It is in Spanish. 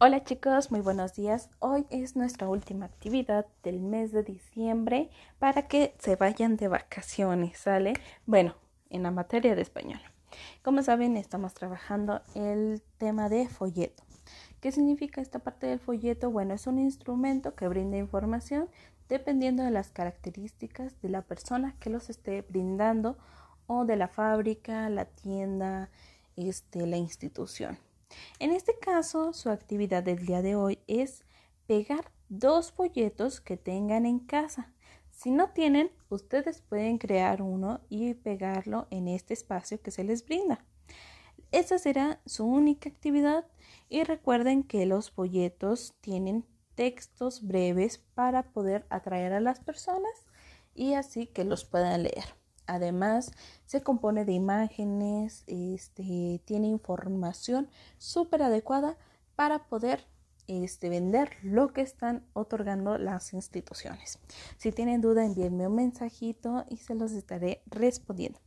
Hola chicos, muy buenos días. Hoy es nuestra última actividad del mes de diciembre para que se vayan de vacaciones, ¿sale? Bueno, en la materia de español. Como saben, estamos trabajando el tema de folleto. ¿Qué significa esta parte del folleto? Bueno, es un instrumento que brinda información dependiendo de las características de la persona que los esté brindando o de la fábrica, la tienda, este, la institución. En este caso, su actividad del día de hoy es pegar dos folletos que tengan en casa. Si no tienen, ustedes pueden crear uno y pegarlo en este espacio que se les brinda. Esa será su única actividad y recuerden que los folletos tienen textos breves para poder atraer a las personas y así que los puedan leer. Además, se compone de imágenes, este, tiene información súper adecuada para poder este, vender lo que están otorgando las instituciones. Si tienen duda, envíenme un mensajito y se los estaré respondiendo.